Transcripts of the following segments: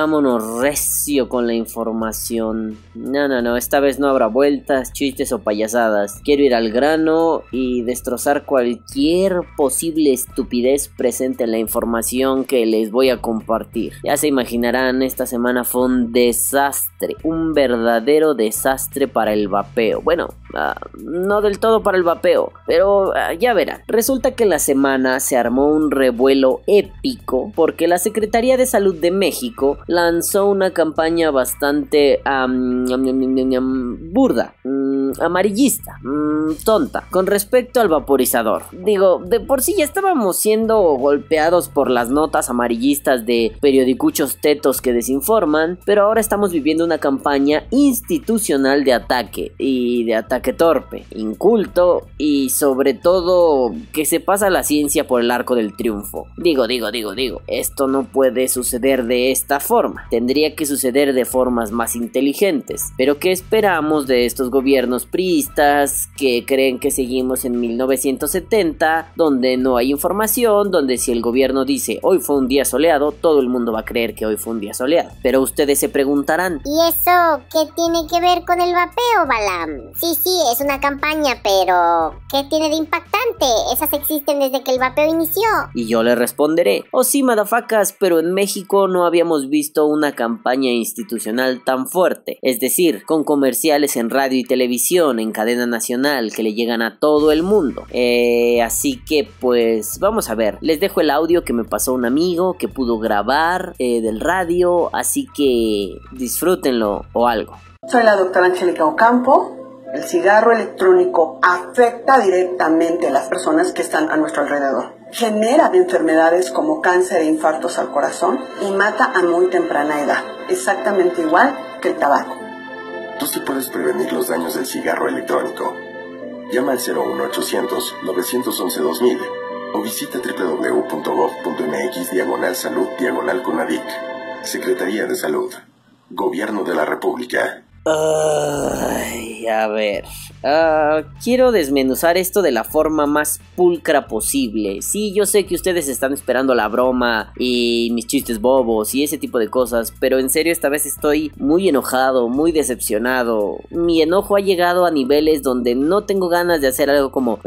Vámonos recio con la información. No, no, no, esta vez no habrá vueltas, chistes o payasadas. Quiero ir al grano y destrozar cualquier posible estupidez presente en la información que les voy a compartir. Ya se imaginarán, esta semana fue un desastre, un verdadero desastre para el vapeo. Bueno, uh, no del todo para el vapeo, pero uh, ya verán. Resulta que la semana se armó un revuelo épico porque la Secretaría de Salud de México lanzó una campaña bastante burda, um, amarillista, um, tonta, con respecto al vaporizador. Digo, de por sí ya estábamos siendo golpeados por las notas amarillistas de periodicuchos tetos que desinforman, pero ahora estamos viviendo una campaña institucional de ataque y de ataque torpe, inculto y sobre todo que se pasa la ciencia por el arco del triunfo. Digo, digo, digo, digo, esto no puede suceder de esta forma, tendría que suceder de formas más inteligentes, pero ¿qué esperamos de estos gobiernos priistas que creen que seguimos en 1970, donde no hay información, donde si el gobierno dice hoy fue un día soleado, todo el mundo va a creer que hoy fue un día soleado? Pero ustedes se preguntarán, ¿y eso qué tiene que ver con el vapeo, Balam? Es una campaña, pero ¿qué tiene de impactante? Esas existen desde que el vapeo inició. Y yo le responderé, oh sí, madafacas, pero en México no habíamos visto una campaña institucional tan fuerte, es decir, con comerciales en radio y televisión, en cadena nacional, que le llegan a todo el mundo. Eh, así que pues vamos a ver, les dejo el audio que me pasó un amigo que pudo grabar eh, del radio, así que disfrútenlo o algo. Soy la doctora Angélica Ocampo. El cigarro electrónico afecta directamente a las personas que están a nuestro alrededor. Genera enfermedades como cáncer e infartos al corazón y mata a muy temprana edad, exactamente igual que el tabaco. Tú sí puedes prevenir los daños del cigarro electrónico. Llama al 01800 911 2000 o visita www.gov.mx diagonal salud diagonal. Secretaría de Salud. Gobierno de la República. A ver. Uh, quiero desmenuzar esto de la forma más pulcra posible. Sí, yo sé que ustedes están esperando la broma y mis chistes bobos y ese tipo de cosas, pero en serio esta vez estoy muy enojado, muy decepcionado. Mi enojo ha llegado a niveles donde no tengo ganas de hacer algo como...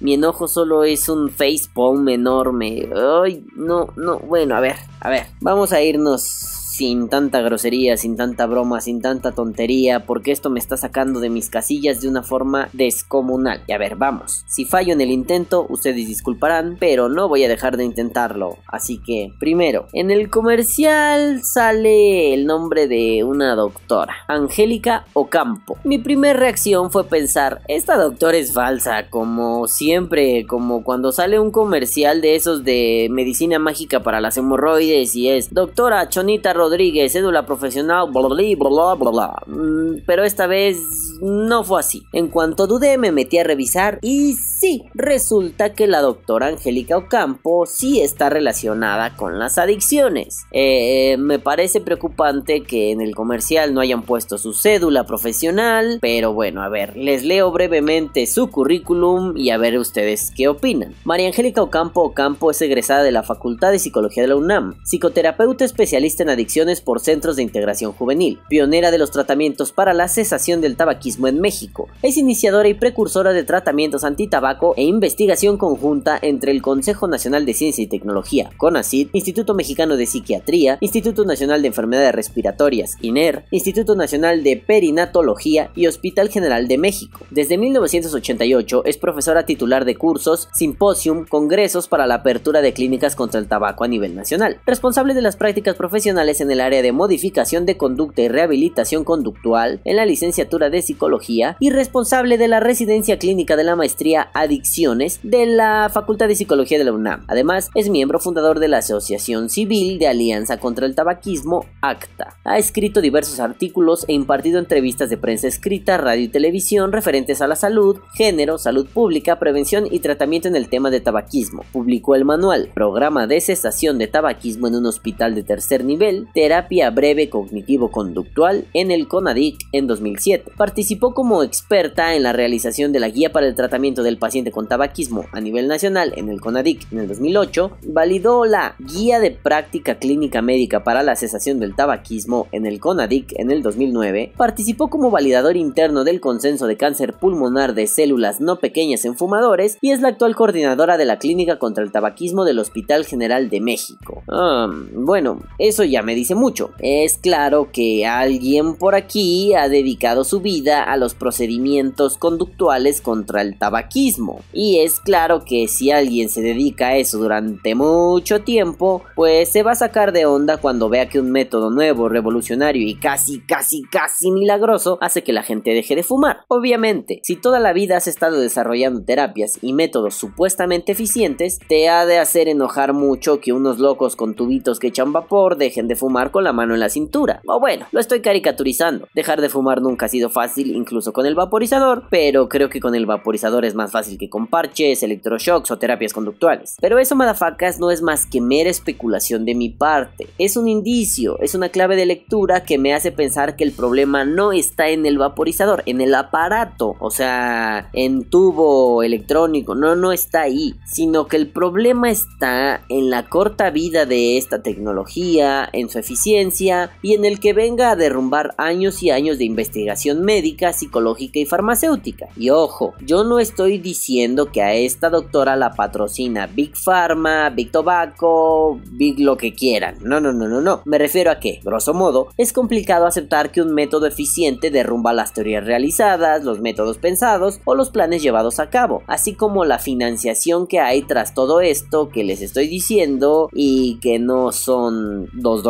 Mi enojo solo es un facepalm enorme. Ay, no, no, bueno, a ver, a ver, vamos a irnos sin tanta grosería, sin tanta broma, sin tanta tontería, porque esto me está sacando de mis casillas de una forma descomunal. Y a ver, vamos. Si fallo en el intento, ustedes disculparán, pero no voy a dejar de intentarlo. Así que, primero, en el comercial sale el nombre de una doctora, Angélica Ocampo. Mi primera reacción fue pensar, esta doctora es falsa, como siempre, como cuando sale un comercial de esos de medicina mágica para las hemorroides y es doctora Chonita Rodríguez, cédula profesional, bla bla bla bla mm, Pero esta vez no fue así. En cuanto dudé, me metí a revisar y sí, resulta que la doctora Angélica Ocampo sí está relacionada con las adicciones. Eh, me parece preocupante que en el comercial no hayan puesto su cédula profesional, pero bueno, a ver, les leo brevemente su currículum y a ver ustedes qué opinan. María Angélica Ocampo Ocampo es egresada de la Facultad de Psicología de la UNAM, psicoterapeuta especialista en adicciones por centros de integración juvenil, pionera de los tratamientos para la cesación del tabaquismo en México. Es iniciadora y precursora de tratamientos antitabaco e investigación conjunta entre el Consejo Nacional de Ciencia y Tecnología, CONACYT, Instituto Mexicano de Psiquiatría, Instituto Nacional de Enfermedades Respiratorias, INER, Instituto Nacional de Perinatología y Hospital General de México. Desde 1988 es profesora titular de cursos, simposium, congresos para la apertura de clínicas contra el tabaco a nivel nacional, responsable de las prácticas profesionales en el área de modificación de conducta y rehabilitación conductual en la licenciatura de psicología y responsable de la residencia clínica de la maestría Adicciones de la Facultad de Psicología de la UNAM. Además, es miembro fundador de la Asociación Civil de Alianza contra el Tabaquismo, ACTA. Ha escrito diversos artículos e impartido entrevistas de prensa escrita, radio y televisión referentes a la salud, género, salud pública, prevención y tratamiento en el tema de tabaquismo. Publicó el manual Programa de cesación de tabaquismo en un hospital de tercer nivel, terapia breve cognitivo-conductual en el CONADIC en 2007. Participó como experta en la realización de la guía para el tratamiento del paciente con tabaquismo a nivel nacional en el CONADIC en el 2008, validó la guía de práctica clínica médica para la cesación del tabaquismo en el CONADIC en el 2009, participó como validador interno del consenso de cáncer pulmonar de células no pequeñas en fumadores y es la actual coordinadora de la clínica contra el tabaquismo del Hospital General de México. Ah, bueno, eso ya me dice mucho. Es claro que alguien por aquí ha dedicado su vida a los procedimientos conductuales contra el tabaquismo. Y es claro que si alguien se dedica a eso durante mucho tiempo, pues se va a sacar de onda cuando vea que un método nuevo, revolucionario y casi, casi, casi milagroso hace que la gente deje de fumar. Obviamente, si toda la vida has estado desarrollando terapias y métodos supuestamente eficientes, te ha de hacer enojar mucho que unos locos con tubitos que echan vapor dejen de fumar con la mano en la cintura. O bueno, lo estoy caricaturizando. Dejar de fumar nunca ha sido fácil, incluso con el vaporizador, pero creo que con el vaporizador es más fácil que con parches, electroshocks o terapias conductuales. Pero eso, madafacas, no es más que mera especulación de mi parte. Es un indicio, es una clave de lectura que me hace pensar que el problema no está en el vaporizador, en el aparato, o sea, en tubo electrónico, no, no está ahí, sino que el problema está en la corta vida de esta tecnología, en su eficiencia y en el que venga a derrumbar años y años de investigación médica, psicológica y farmacéutica. Y ojo, yo no estoy diciendo que a esta doctora la patrocina Big Pharma, Big Tobacco, Big lo que quieran. No, no, no, no, no. Me refiero a que, grosso modo, es complicado aceptar que un método eficiente derrumba las teorías realizadas, los métodos pensados o los planes llevados a cabo, así como la financiación que hay tras todo esto que les estoy diciendo y que no son dos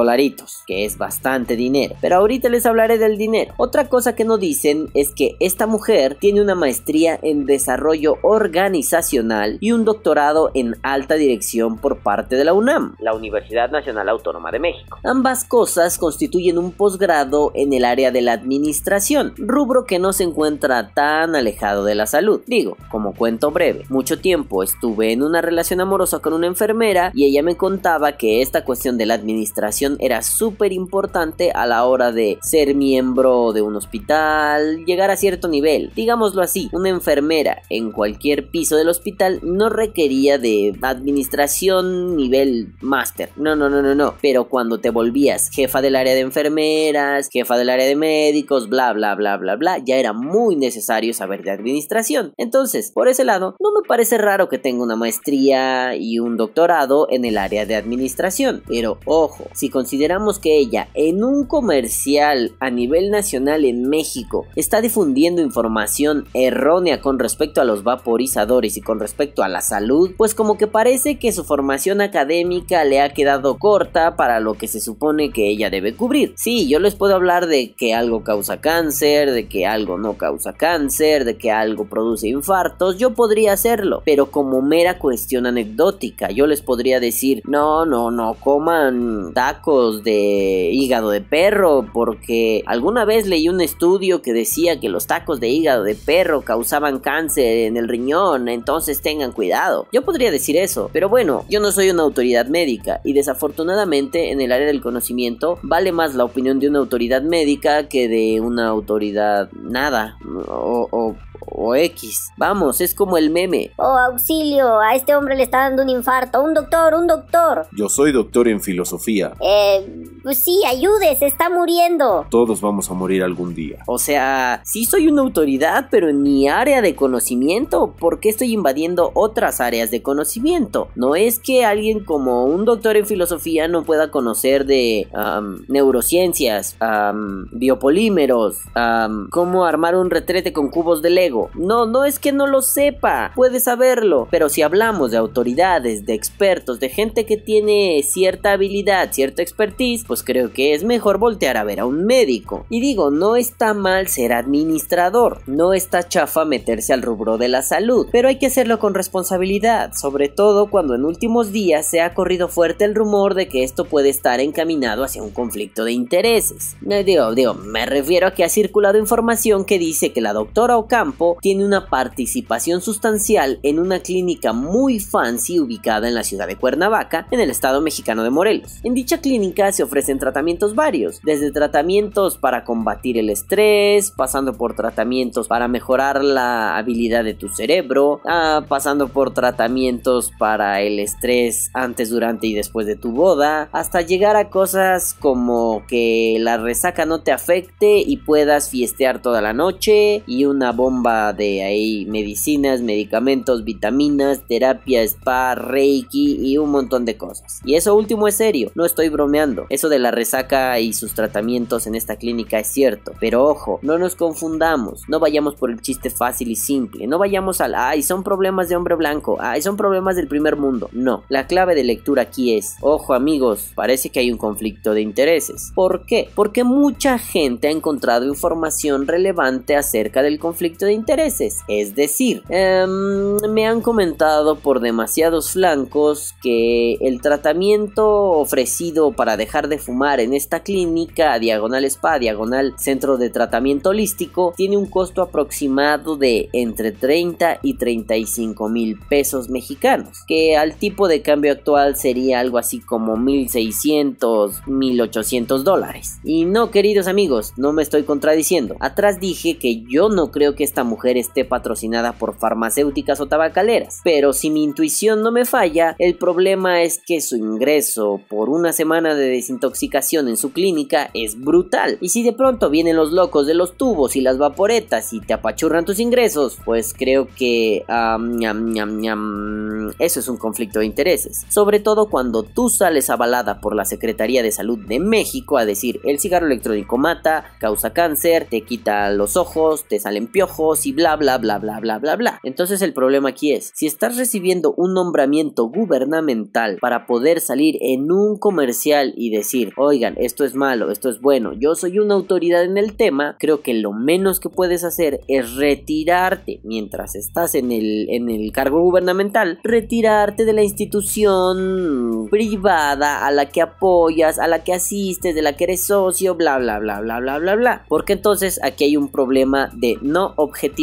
que es bastante dinero. Pero ahorita les hablaré del dinero. Otra cosa que no dicen es que esta mujer tiene una maestría en desarrollo organizacional y un doctorado en alta dirección por parte de la UNAM, la Universidad Nacional Autónoma de México. Ambas cosas constituyen un posgrado en el área de la administración, rubro que no se encuentra tan alejado de la salud. Digo, como cuento breve, mucho tiempo estuve en una relación amorosa con una enfermera y ella me contaba que esta cuestión de la administración era súper importante a la hora de ser miembro de un hospital, llegar a cierto nivel. Digámoslo así, una enfermera en cualquier piso del hospital no requería de administración nivel máster. No, no, no, no, no. Pero cuando te volvías jefa del área de enfermeras, jefa del área de médicos, bla, bla, bla, bla, bla, ya era muy necesario saber de administración. Entonces, por ese lado, no me parece raro que tenga una maestría y un doctorado en el área de administración. Pero ojo, si consideramos que ella en un comercial a nivel nacional en México está difundiendo información errónea con respecto a los vaporizadores y con respecto a la salud, pues como que parece que su formación académica le ha quedado corta para lo que se supone que ella debe cubrir. Sí, yo les puedo hablar de que algo causa cáncer, de que algo no causa cáncer, de que algo produce infartos, yo podría hacerlo, pero como mera cuestión anecdótica, yo les podría decir, no, no, no coman tacos de hígado de perro, porque alguna vez leí un estudio que decía que los tacos de hígado de perro causaban cáncer en el riñón, entonces tengan cuidado. Yo podría decir eso, pero bueno, yo no soy una autoridad médica y desafortunadamente en el área del conocimiento vale más la opinión de una autoridad médica que de una autoridad nada o, o X. Vamos, es como el meme. Oh, auxilio, a este hombre le está dando un infarto. Un doctor, un doctor. Yo soy doctor en filosofía. Eh, pues sí, ayude, se está muriendo. Todos vamos a morir algún día. O sea, sí soy una autoridad, pero en mi área de conocimiento, ¿por qué estoy invadiendo otras áreas de conocimiento? No es que alguien como un doctor en filosofía no pueda conocer de neurociencias, biopolímeros, cómo armar un retrete con cubos de Lego. No, no es que no lo sepa, puede saberlo. Pero si hablamos de autoridades, de expertos, de gente que tiene cierta habilidad, cierta expertise, pues creo que es mejor voltear a ver a un médico. Y digo, no está mal ser administrador, no está chafa meterse al rubro de la salud, pero hay que hacerlo con responsabilidad, sobre todo cuando en últimos días se ha corrido fuerte el rumor de que esto puede estar encaminado hacia un conflicto de intereses. Eh, digo, digo, me refiero a que ha circulado información que dice que la doctora Ocampo tiene una participación sustancial en una clínica muy fancy ubicada en la ciudad de Cuernavaca, en el estado mexicano de Morelos. En dicha clínica se ofrece ofrecen tratamientos varios, desde tratamientos para combatir el estrés, pasando por tratamientos para mejorar la habilidad de tu cerebro, ah, pasando por tratamientos para el estrés antes, durante y después de tu boda, hasta llegar a cosas como que la resaca no te afecte y puedas fiestear toda la noche y una bomba de ahí medicinas, medicamentos, vitaminas, terapia, spa, reiki y un montón de cosas. Y eso último es serio, no estoy bromeando. Eso de la resaca y sus tratamientos en esta clínica es cierto, pero ojo, no nos confundamos, no vayamos por el chiste fácil y simple, no vayamos al ay, son problemas de hombre blanco, ay, son problemas del primer mundo. No, la clave de lectura aquí es, ojo amigos, parece que hay un conflicto de intereses. ¿Por qué? Porque mucha gente ha encontrado información relevante acerca del conflicto de intereses. Es decir, em, me han comentado por demasiados flancos que el tratamiento ofrecido para dejar de fumar en esta clínica, diagonal spa, diagonal centro de tratamiento holístico, tiene un costo aproximado de entre 30 y 35 mil pesos mexicanos, que al tipo de cambio actual sería algo así como 1600, 1800 dólares. Y no, queridos amigos, no me estoy contradiciendo. Atrás dije que yo no creo que esta mujer esté patrocinada por farmacéuticas o tabacaleras, pero si mi intuición no me falla, el problema es que su ingreso por una semana de desintoxicación en su clínica es brutal. Y si de pronto vienen los locos de los tubos y las vaporetas y te apachurran tus ingresos, pues creo que eso es un conflicto de intereses. Sobre todo cuando tú sales avalada por la Secretaría de Salud de México a decir el cigarro electrónico mata, causa cáncer, te quita los ojos, te salen piojos y bla bla bla bla bla bla bla. Entonces el problema aquí es, si estás recibiendo un nombramiento gubernamental para poder salir en un comercial y decir, oigan, esto es malo, esto es bueno, yo soy una autoridad en el tema, creo que lo menos que puedes hacer es retirarte mientras estás en el, en el cargo gubernamental, retirarte de la institución privada a la que apoyas, a la que asistes, de la que eres socio, bla bla bla bla bla bla bla. Porque entonces aquí hay un problema de no objetividad.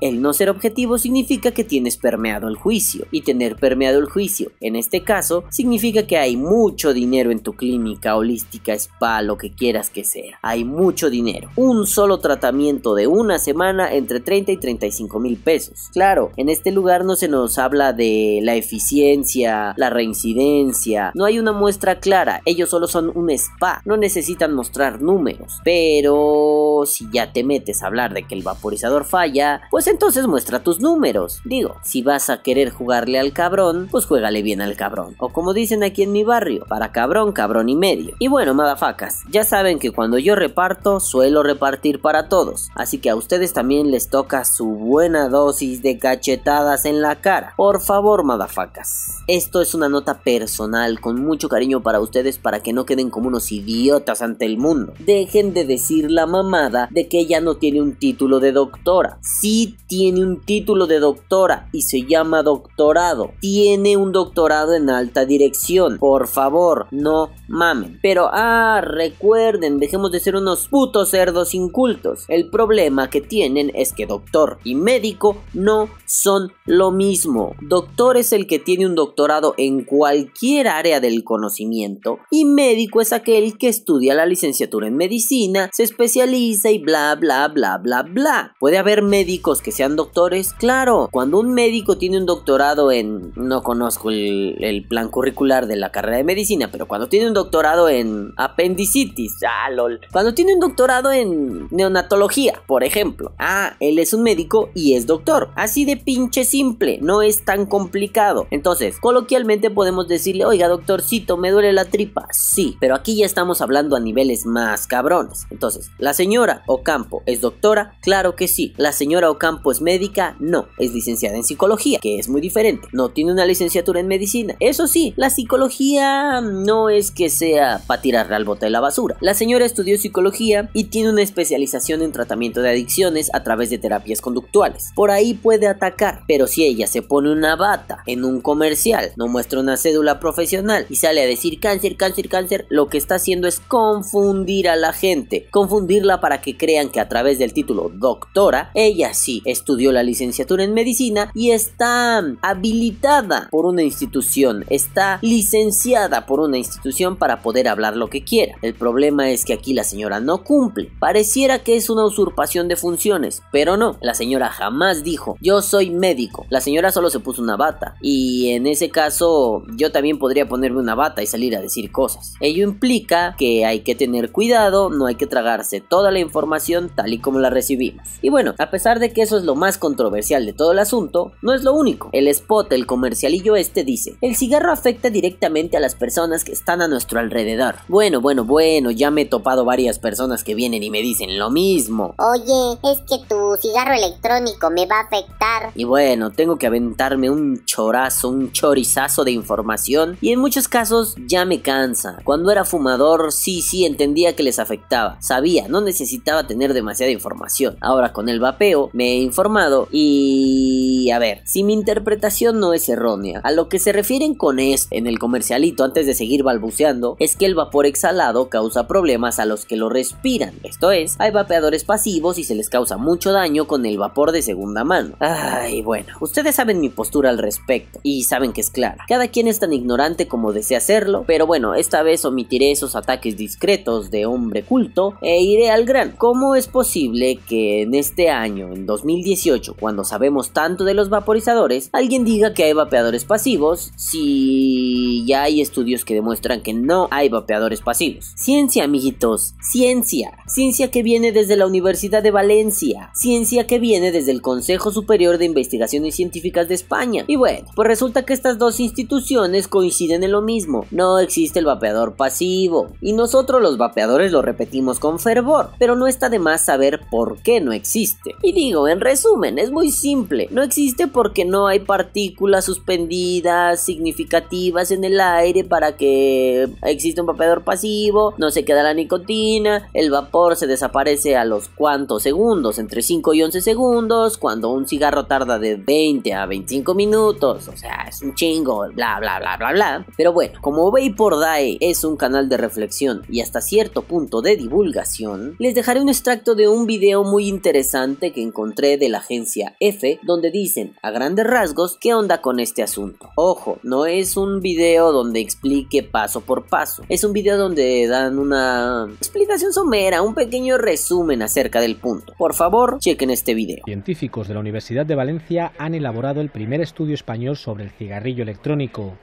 El no ser objetivo significa que tienes permeado el juicio y tener permeado el juicio en este caso significa que hay mucho dinero en tu clínica holística, spa, lo que quieras que sea. Hay mucho dinero. Un solo tratamiento de una semana entre 30 y 35 mil pesos. Claro, en este lugar no se nos habla de la eficiencia, la reincidencia. No hay una muestra clara. Ellos solo son un spa. No necesitan mostrar números. Pero si ya te metes a hablar de que el vaporizador falla, pues entonces muestra tus números. Digo, si vas a querer jugarle al cabrón, pues juégale bien al cabrón. O como dicen aquí en mi barrio, para cabrón, cabrón y medio. Y bueno, madafacas, ya saben que cuando yo reparto, suelo repartir para todos. Así que a ustedes también les toca su buena dosis de cachetadas en la cara. Por favor, madafacas. Esto es una nota personal con mucho cariño para ustedes para que no queden como unos idiotas ante el mundo. Dejen de decir la mamada de que ella no tiene un título de doctora. Sí tiene un título de doctora y se llama doctorado. Tiene un doctorado en alta dirección. Por favor, no mamen. Pero ah, recuerden, dejemos de ser unos putos cerdos incultos. El problema que tienen es que doctor y médico no son lo mismo. Doctor es el que tiene un doctorado en cualquier área del conocimiento y médico es aquel que estudia la licenciatura en medicina, se especializa y bla bla bla bla bla. ¿Puede haber médicos que sean doctores? Claro, cuando un médico tiene un doctorado en... no conozco el, plan curricular de la carrera de medicina, pero cuando tiene un doctorado en apendicitis, ah, lol. Cuando tiene un doctorado en neonatología, por ejemplo. Ah, él es un médico y es doctor. Así de pinche simple, no es tan complicado. Entonces, coloquialmente podemos decirle, oiga doctorcito, me duele la tripa. Sí, pero aquí ya estamos hablando a niveles más cabrones. Entonces, ¿la señora Ocampo es doctora? Claro que sí. ¿La señora Ocampo es médica? No, es licenciada en psicología, que es muy diferente. No tiene una licenciatura en medicina. Eso sí, la psicología no es que sea para tirarle al bote de la basura. La señora estudió psicología y tiene una especialización en tratamiento de adicciones a través de terapias conductuales. Por ahí puede atacar, pero si ella se pone una bata en un comercial, no muestra una cédula profesional y sale a decir cáncer, cáncer, cáncer, lo que está haciendo es confundir a la gente, confundirla para que crean que a través del título doctora, ella sí estudió la licenciatura en medicina y está habilitada por una institución, está licenciada por una institución para poder hablar lo que quiera. El problema es que aquí la señora no cumple. Pareciera que es una usurpación de funciones, pero no. La señora jamás dijo, yo soy médico. La señora solo se puso una bata. Y en ese caso, yo también podría ponerme una bata y salir a decir cosas. Ello implica que hay que tener cuidado, no hay que tragarse toda la información tal y como la recibimos. Y bueno, a pesar de que eso es lo más controversial de todo el asunto, no es lo único. El spot, el comercialillo este dice, el cigarro afecta directamente a las personas que están a nuestro alrededor. Bueno, bueno, bueno, ya me he topado varias personas que vienen y me dicen lo mismo. Oye, es que tu cigarro electrónico me va a afectar. Y bueno, tengo que aventarme un chorazo, un chorizazo de información y en muchos casos ya me cansa. Cuando era fumador, sí, sí, entendía que les afectaba. Sabía, no necesitaba tener demasiada información. Ahora con el vapeo me he informado y... A ver, si mi interpretación no es errónea, a lo que se refieren con esto en el comercialito antes de seguir balbuceando es que el vapor exhalado causa problemas a los que lo respiran. Esto es, hay vapeadores pasivos y se les causa mucho daño con el vapor de segunda mano. Ay, bueno, ustedes saben mi postura al respecto y saben que es clara. Cada quien es tan ignorante como desea hacerlo, pero bueno, esta vez omitiré esos ataques discretos de hombre culto e iré al gran. ¿Cómo es posible que en este año, en 2018, cuando sabemos tanto de los vaporizadores, alguien diga que hay vapeadores pasivos si ya hay estudios que demuestran que no hay vapeadores pasivos? Ciencia, amiguitos, ciencia. Ciencia que viene desde la Universidad de Valencia. Ciencia que viene desde el Consejo Superior de Investigaciones Científicas de España. Y bueno, pues resulta que estas dos instituciones coinciden en lo mismo. No existe el vapeador pasivo. Y nosotros los vapeadores lo repetimos con fervor. Pero no está de más saber por qué no existe. Y digo, en resumen, es muy simple. No existe porque no hay partículas suspendidas significativas en el aire para que exista un vapeador pasivo. No se queda la nicotina. El vapor se desaparece a los cuantos segundos, entre 5 y 11 segundos. Cuando un cigarro tarda de 20 a 25 minutos. O sea, es un chingo. Bla, bla, bla, bla, bla. Pero bueno, como Vapor Die es un canal de reflexión y hasta cierto punto de divulgación, les dejaré un extracto de un video muy interesante que encontré de la agencia F, donde dicen a grandes rasgos qué onda con este asunto. Ojo, no es un video donde explique paso por paso, es un video donde dan una explicación somera, un pequeño resumen acerca del punto. Por favor, chequen este video. Científicos de la Universidad de Valencia han elaborado el primer estudio español sobre el cigarrillo electrónico.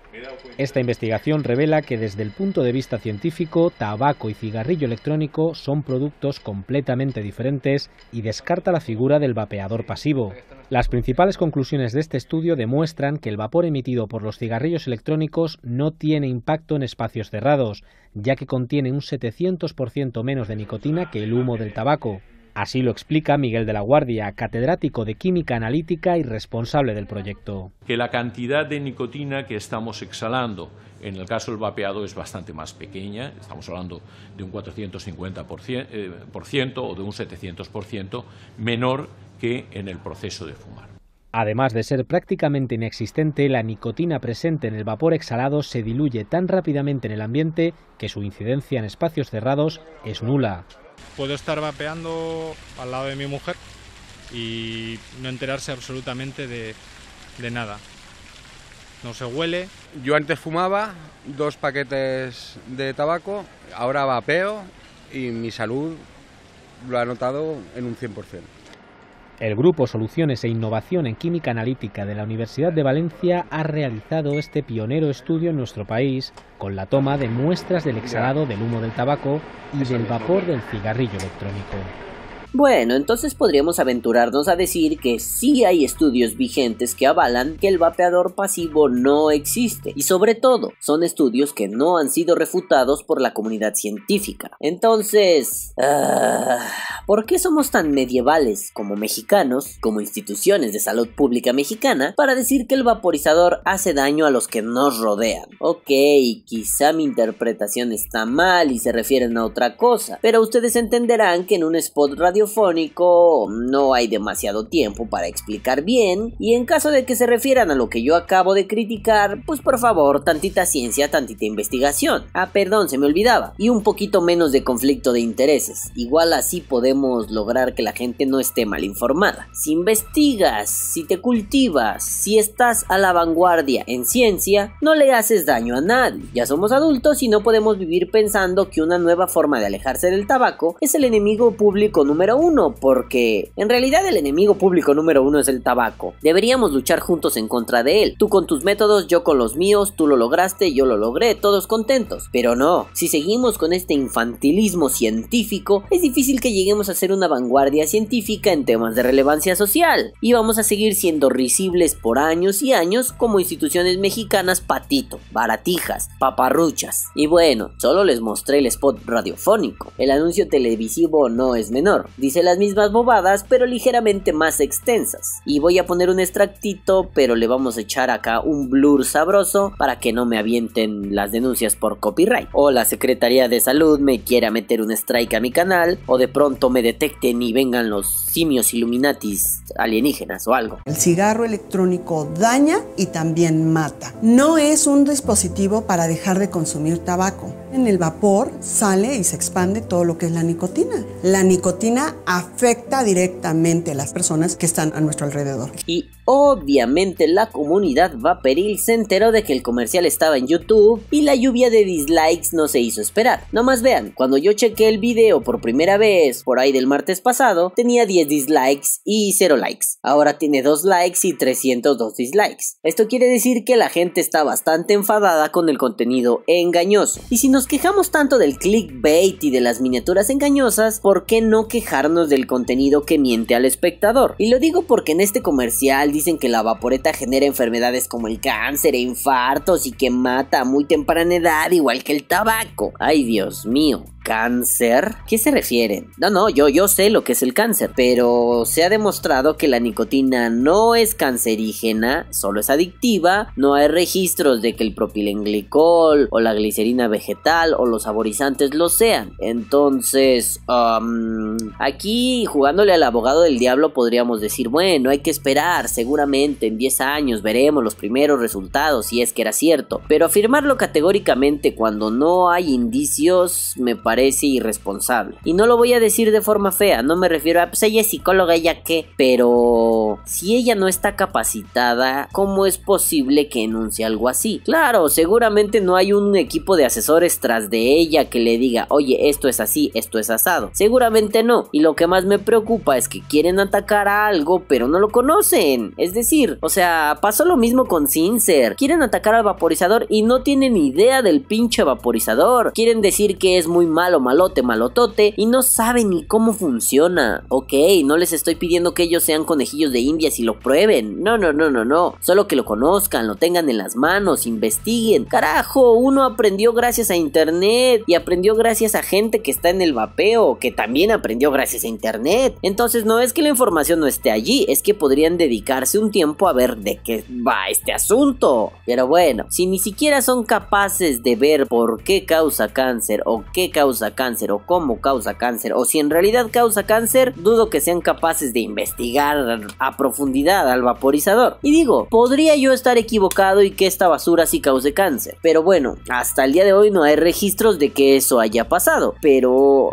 Esta investigación revela que desde el punto de vista científico, tabaco y cigarrillo electrónico son productos completamente diferentes y descarta la figura del vapeador pasivo. Las principales conclusiones de este estudio demuestran que el vapor emitido por los cigarrillos electrónicos no tiene impacto en espacios cerrados, ya que contiene un 700% menos de nicotina que el humo del tabaco. Así lo explica Miguel de la Guardia, catedrático de Química Analítica y responsable del proyecto. Que la cantidad de nicotina que estamos exhalando en el caso del vapeado es bastante más pequeña, estamos hablando de un 450% eh, por ciento, o de un 700% menor que en el proceso de fumar. Además de ser prácticamente inexistente, la nicotina presente en el vapor exhalado se diluye tan rápidamente en el ambiente que su incidencia en espacios cerrados es nula. Puedo estar vapeando al lado de mi mujer y no enterarse absolutamente de, de nada. No se huele. Yo antes fumaba dos paquetes de tabaco, ahora vapeo y mi salud lo ha notado en un 100%. El Grupo Soluciones e Innovación en Química Analítica de la Universidad de Valencia ha realizado este pionero estudio en nuestro país con la toma de muestras del exhalado del humo del tabaco y del vapor del cigarrillo electrónico. Bueno, entonces podríamos aventurarnos a decir que sí hay estudios vigentes que avalan que el vapeador pasivo no existe y sobre todo son estudios que no han sido refutados por la comunidad científica. Entonces, uh, ¿por qué somos tan medievales como mexicanos, como instituciones de salud pública mexicana, para decir que el vaporizador hace daño a los que nos rodean? Ok, quizá mi interpretación está mal y se refieren a otra cosa, pero ustedes entenderán que en un spot radio no hay demasiado tiempo para explicar bien y en caso de que se refieran a lo que yo acabo de criticar, pues por favor, tantita ciencia, tantita investigación. Ah, perdón, se me olvidaba. Y un poquito menos de conflicto de intereses. Igual así podemos podemos lograr que la gente no esté mal informada. Si investigas, si te cultivas, si estás a la vanguardia en ciencia, no le haces daño a nadie. Ya somos adultos y no podemos vivir pensando que una nueva forma de alejarse del tabaco es el enemigo público número uno, porque en realidad el enemigo público número uno es el tabaco. Deberíamos luchar juntos en contra de él. Tú con tus métodos, yo con los míos, tú lo lograste, yo lo logré, todos contentos. Pero no, si seguimos con este infantilismo científico, es difícil que lleguemos a ser una vanguardia científica en temas de relevancia social. Y vamos a seguir siendo risibles por años y años como instituciones mexicanas patito, baratijas, paparruchas. Y bueno, solo les mostré el spot radiofónico. El anuncio televisivo no es menor. Dice las mismas bobadas, pero ligeramente más extensas. Y voy a poner un extractito, pero le vamos a echar acá un blur sabroso para que no me avienten las denuncias por copyright. O la Secretaría de Salud me quiera meter un strike a mi canal, o de pronto me detecten y vengan los simios illuminatis alienígenas o algo. El cigarro electrónico daña y también mata. No es un dispositivo para dejar de consumir tabaco. En el vapor sale y se expande todo lo que es la nicotina. La nicotina afecta directamente a las personas que están a nuestro alrededor. Y obviamente la comunidad vaporil se enteró de que el comercial estaba en YouTube y la lluvia de dislikes no se hizo esperar. No más vean, cuando yo chequé el video por primera vez por ahí del martes pasado, tenía 10 dislikes y 0 likes. Ahora tiene 2 likes y 302 dislikes. Esto quiere decir que la gente está bastante enfadada con el contenido engañoso. Y si nos quejamos tanto del clickbait y de las miniaturas engañosas, ¿por qué no quejarnos del contenido que miente al espectador? Y lo digo porque en este comercial dicen que la vaporeta genera enfermedades como el cáncer e infartos y que mata a muy temprana edad igual que el tabaco. Ay Dios mío. ¿Cáncer? ¿Qué se refieren? No, no, yo, yo sé lo que es el cáncer, pero se ha demostrado que la nicotina no es cancerígena, solo es adictiva, no hay registros de que el propilenglicol o la glicerina vegetal o los saborizantes lo sean. Entonces, um, aquí jugándole al abogado del diablo podríamos decir, bueno, hay que esperar, seguramente en 10 años veremos los primeros resultados si es que era cierto, pero afirmarlo categóricamente cuando no hay indicios me parece parece irresponsable. Y no lo voy a decir de forma fea, no me refiero a, pues ella es psicóloga, ella qué, pero si ella no está capacitada, ¿cómo es posible que enuncie algo así? Claro, seguramente no hay un equipo de asesores tras de ella que le diga, oye, esto es así, esto es asado. Seguramente no. Y lo que más me preocupa es que quieren atacar a algo, pero no lo conocen. Es decir, o sea, pasó lo mismo con Cincer. Quieren atacar al vaporizador y no tienen idea del pinche vaporizador. Quieren decir que es muy malo, malote, malotote y no saben ni cómo funciona. Ok, no les estoy pidiendo que ellos sean conejillos de indias y lo prueben. No, no, no, no, no. Solo que lo conozcan, lo tengan en las manos, investiguen. Carajo, uno aprendió gracias a internet y aprendió gracias a gente que está en el vapeo, que también aprendió gracias a internet. Entonces no es que la información no esté allí, es que podrían dedicarse un tiempo a ver de qué va este asunto. Pero bueno, si ni siquiera son capaces de ver por qué causa cáncer o qué causa causa cáncer o cómo causa cáncer o si en realidad causa cáncer, dudo que sean capaces de investigar a profundidad al vaporizador. Y digo, podría yo estar equivocado y que esta basura sí cause cáncer. Pero bueno, hasta el día de hoy no hay registros de que eso haya pasado. Pero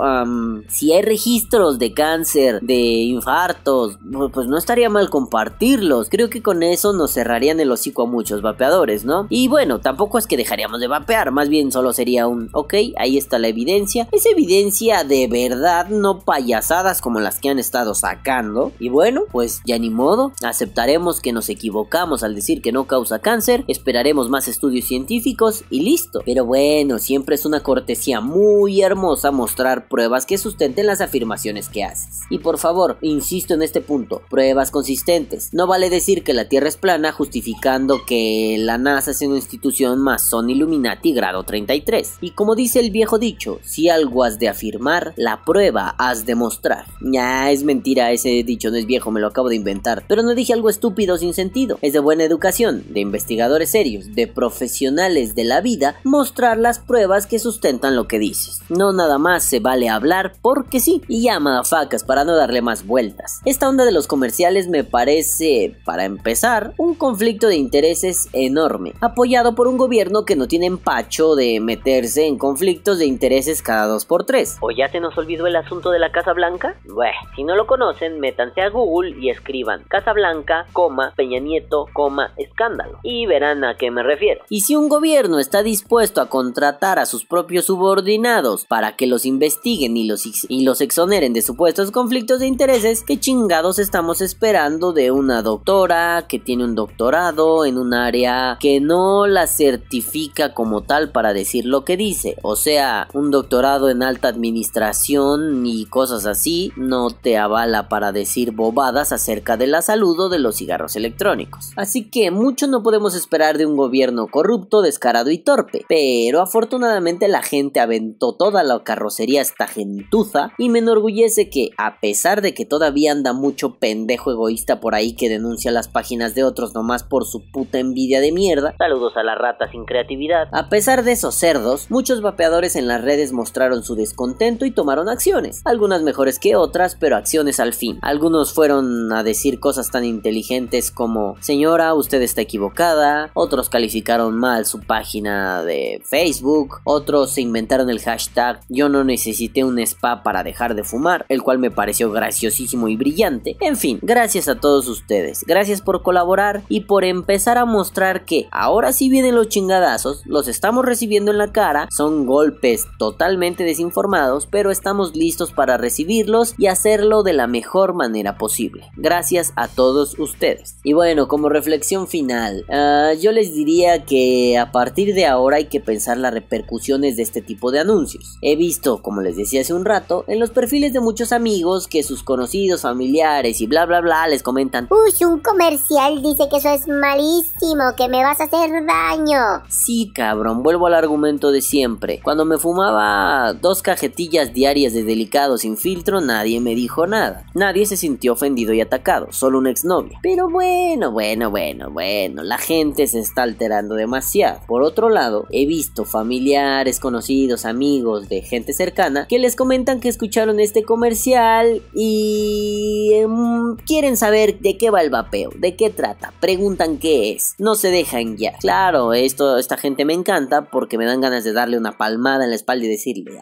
si hay registros de cáncer, de infartos, pues no estaría mal compartirlos. Creo que con eso nos cerrarían el hocico a muchos vapeadores, ¿no? Y bueno, tampoco es que dejaríamos de vapear, más bien solo sería un, ok, ahí está la evidencia es evidencia de verdad, no payasadas como las que han estado sacando. Y bueno, pues ya ni modo, aceptaremos que nos equivocamos al decir que no causa cáncer, esperaremos más estudios científicos y listo. Pero bueno, siempre es una cortesía muy hermosa mostrar pruebas que sustenten las afirmaciones que haces. Y por favor, insisto en este punto, pruebas consistentes. No vale decir que la Tierra es plana justificando que la NASA es una institución masón Illuminati grado 33. Y como dice el viejo dicho, algo has de afirmar, la prueba has de mostrar. Ya es mentira, ese dicho no es viejo, me lo acabo de inventar. Pero no dije algo estúpido sin sentido. Es de buena educación, de investigadores serios, de profesionales de la vida, mostrar las pruebas que sustentan lo que dices. No nada más se vale hablar porque sí. Y ya, facas para no darle más vueltas. Esta onda de los comerciales me parece, para empezar, un conflicto de intereses enorme, apoyado por un gobierno que no tiene empacho de meterse en conflictos de intereses cada dos por tres. ¿O ya se nos olvidó el asunto de la Casa Blanca? Bueno, si no lo conocen, métanse a Google y escriban Casa Blanca, coma, Peña Nieto, coma, escándalo. Y verán a qué me refiero. Y si un gobierno está dispuesto a contratar a sus propios subordinados para que los investiguen y los, y los exoneren de supuestos conflictos de intereses, ¿qué chingados estamos esperando de una doctora que tiene un doctorado en un área que no la certifica como tal para decir lo que dice? O sea, un doctorado en alta administración y cosas así no te avala para decir bobadas acerca de la salud o de los cigarros electrónicos. Así que mucho no podemos esperar de un gobierno corrupto, descarado y torpe, pero afortunadamente la gente aventó toda la carrocería esta gentuza y me enorgullece que, a pesar de que todavía anda mucho pendejo egoísta por ahí que denuncia las páginas de otros nomás por su puta envidia de mierda, saludos a la rata sin creatividad, a pesar de esos cerdos, muchos vapeadores en las redes mostraron su descontento y tomaron acciones, algunas mejores que otras, pero acciones al fin. Algunos fueron a decir cosas tan inteligentes como, señora, usted está equivocada, otros calificaron mal su página de Facebook, otros se inventaron el hashtag yo no necesité un spa para dejar de fumar, el cual me pareció graciosísimo y brillante. En fin, gracias a todos ustedes, gracias por colaborar y por empezar a mostrar que ahora sí vienen los chingadazos, los estamos recibiendo en la cara, son golpes totalmente desinformados, pero estamos listos para recibirlos y hacerlo de la mejor manera posible. Gracias a todos ustedes. Y bueno, como reflexión final, uh, yo les diría que a partir de ahora hay que pensar las repercusiones de este tipo de anuncios. He visto, como les decía hace un rato, en los perfiles de muchos amigos que sus conocidos, familiares y bla bla bla les comentan Uy, un comercial dice que eso es malísimo, que me vas a hacer daño. Sí, cabrón, vuelvo al argumento de siempre. Cuando me fumaba dos cajetillas diarias de delicado sin filtro, nadie me dijo nada. Nadie se sintió ofendido y atacado, solo una exnovia. Pero bueno, bueno, bueno, bueno, la gente se está alterando demasiado. Por otro lado, he visto familiares, conocidos, amigos de gente cercana que les comentan que escucharon este comercial y em, quieren saber de qué va el vapeo, de qué trata, preguntan qué es, no se dejan ya. Claro, esto, esta gente me encanta porque me dan ganas de darle una palmada en la espalda y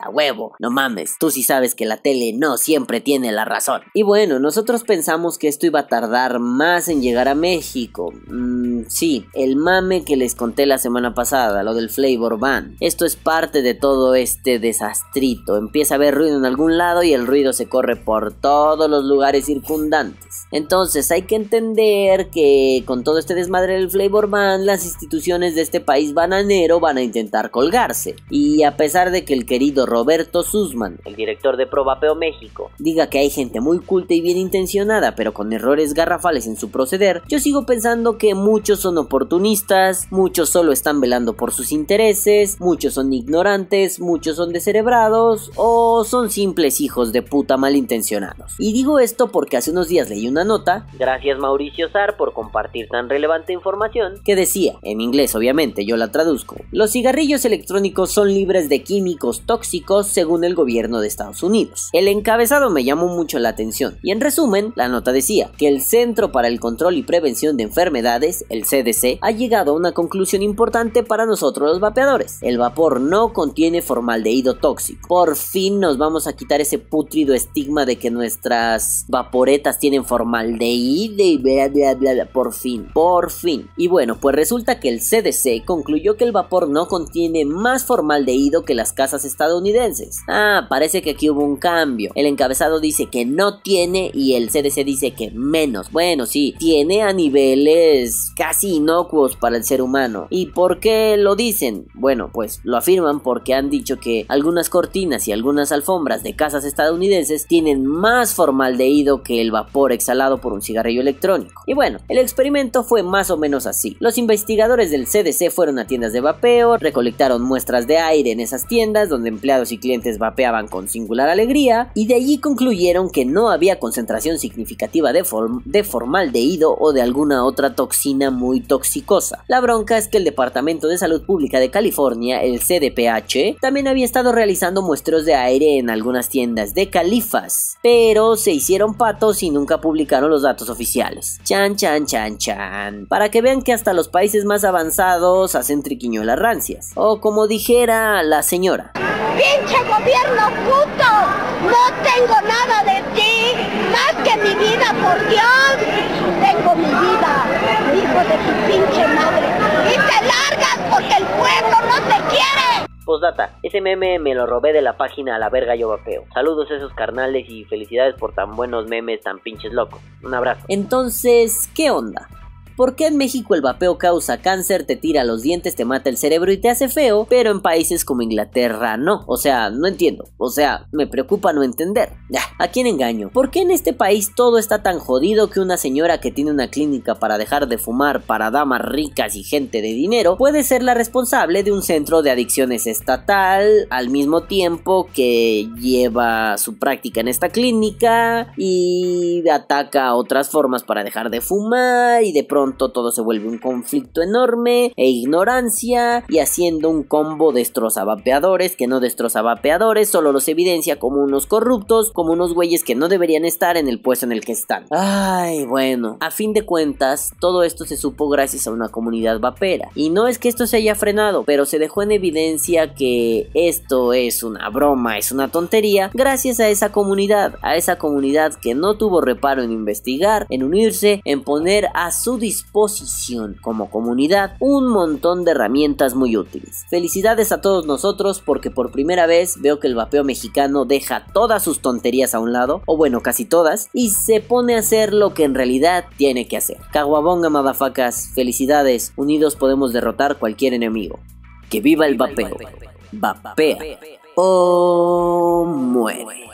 a huevo, no mames, tú sí sabes que la tele no siempre tiene la razón. Y bueno, nosotros pensamos que esto iba a tardar más en llegar a México. Mm, sí, el mame que les conté la semana pasada, lo del Flavor Ban. Esto es parte de todo este desastrito. Empieza a haber ruido en algún lado y el ruido se corre por todos los lugares circundantes. Entonces hay que entender que con todo este desmadre del Flavor Ban, las instituciones de este país bananero van a intentar colgarse. Y a pesar de que el querido Roberto Sussman, el director de Probapeo México, diga que hay gente muy culta y bien intencionada, pero con errores garrafales en su proceder, yo sigo pensando que muchos son oportunistas, muchos solo están velando por sus intereses, muchos son ignorantes, muchos son descerebrados o son simples hijos de puta malintencionados. Y digo esto porque hace unos días leí una nota, gracias Mauricio Sar por compartir tan relevante información, que decía, en inglés obviamente, yo la traduzco, los cigarrillos electrónicos son libres de químicos tóxicos según el gobierno de Estados Unidos. El encabezado me llamó mucho la atención y en resumen, la nota decía que el Centro para el Control y Prevención de Enfermedades, el CDC, ha llegado a una conclusión importante para nosotros los vapeadores. El vapor no contiene formaldehído tóxico. Por fin nos vamos a quitar ese putrido estigma de que nuestras vaporetas tienen formaldehído y bla bla bla, bla. Por fin, por fin. Y bueno, pues resulta que el CDC concluyó que el vapor no contiene más formaldehído que las casas estadounidenses. Ah, parece que aquí hubo un cambio. El encabezado dice que no tiene y el CDC dice que menos. Bueno, sí, tiene a niveles casi inocuos para el ser humano. ¿Y por qué lo dicen? Bueno, pues lo afirman porque han dicho que algunas cortinas y algunas alfombras de casas estadounidenses tienen más formaldehído que el vapor exhalado por un cigarrillo electrónico. Y bueno, el experimento fue más o menos así. Los investigadores del CDC fueron a tiendas de vapeo, recolectaron muestras de aire en esas tiendas donde empleados y clientes vapeaban con singular alegría y de allí concluyeron que no había concentración significativa de, form de formaldehído o de alguna otra toxina muy toxicosa. La bronca es que el Departamento de Salud Pública de California, el CDPH, también había estado realizando muestreos de aire en algunas tiendas de califas, pero se hicieron patos y nunca publicaron los datos oficiales. Chan, chan, chan, chan. Para que vean que hasta los países más avanzados hacen triquiñuelas rancias. O como dijera la señora. ¡Pinche gobierno puto! No tengo nada de ti, más que mi vida, por Dios. Tengo mi vida, hijo de tu pinche madre. Y te largas porque el pueblo no te quiere. Postdata, ese meme me lo robé de la página a la verga yo vapeo. Saludos a esos carnales y felicidades por tan buenos memes tan pinches locos. Un abrazo. Entonces, ¿qué onda? ¿Por qué en México el vapeo causa cáncer, te tira los dientes, te mata el cerebro y te hace feo, pero en países como Inglaterra no? O sea, no entiendo. O sea, me preocupa no entender. ¿A quién engaño? ¿Por qué en este país todo está tan jodido que una señora que tiene una clínica para dejar de fumar para damas ricas y gente de dinero puede ser la responsable de un centro de adicciones estatal al mismo tiempo que lleva su práctica en esta clínica y ataca otras formas para dejar de fumar y de pronto todo se vuelve un conflicto enorme e ignorancia y haciendo un combo destroza vapeadores que no destroza vapeadores, solo los evidencia como unos corruptos, como unos güeyes que no deberían estar en el puesto en el que están. Ay, bueno, a fin de cuentas, todo esto se supo gracias a una comunidad vapera. Y no es que esto se haya frenado, pero se dejó en evidencia que esto es una broma, es una tontería, gracias a esa comunidad, a esa comunidad que no tuvo reparo en investigar, en unirse, en poner a su disposición disposición como comunidad un montón de herramientas muy útiles. Felicidades a todos nosotros porque por primera vez veo que el vapeo mexicano deja todas sus tonterías a un lado, o bueno, casi todas, y se pone a hacer lo que en realidad tiene que hacer. Caguabonga, madafacas, felicidades, unidos podemos derrotar cualquier enemigo. Que viva el vapeo. Vapea o muere.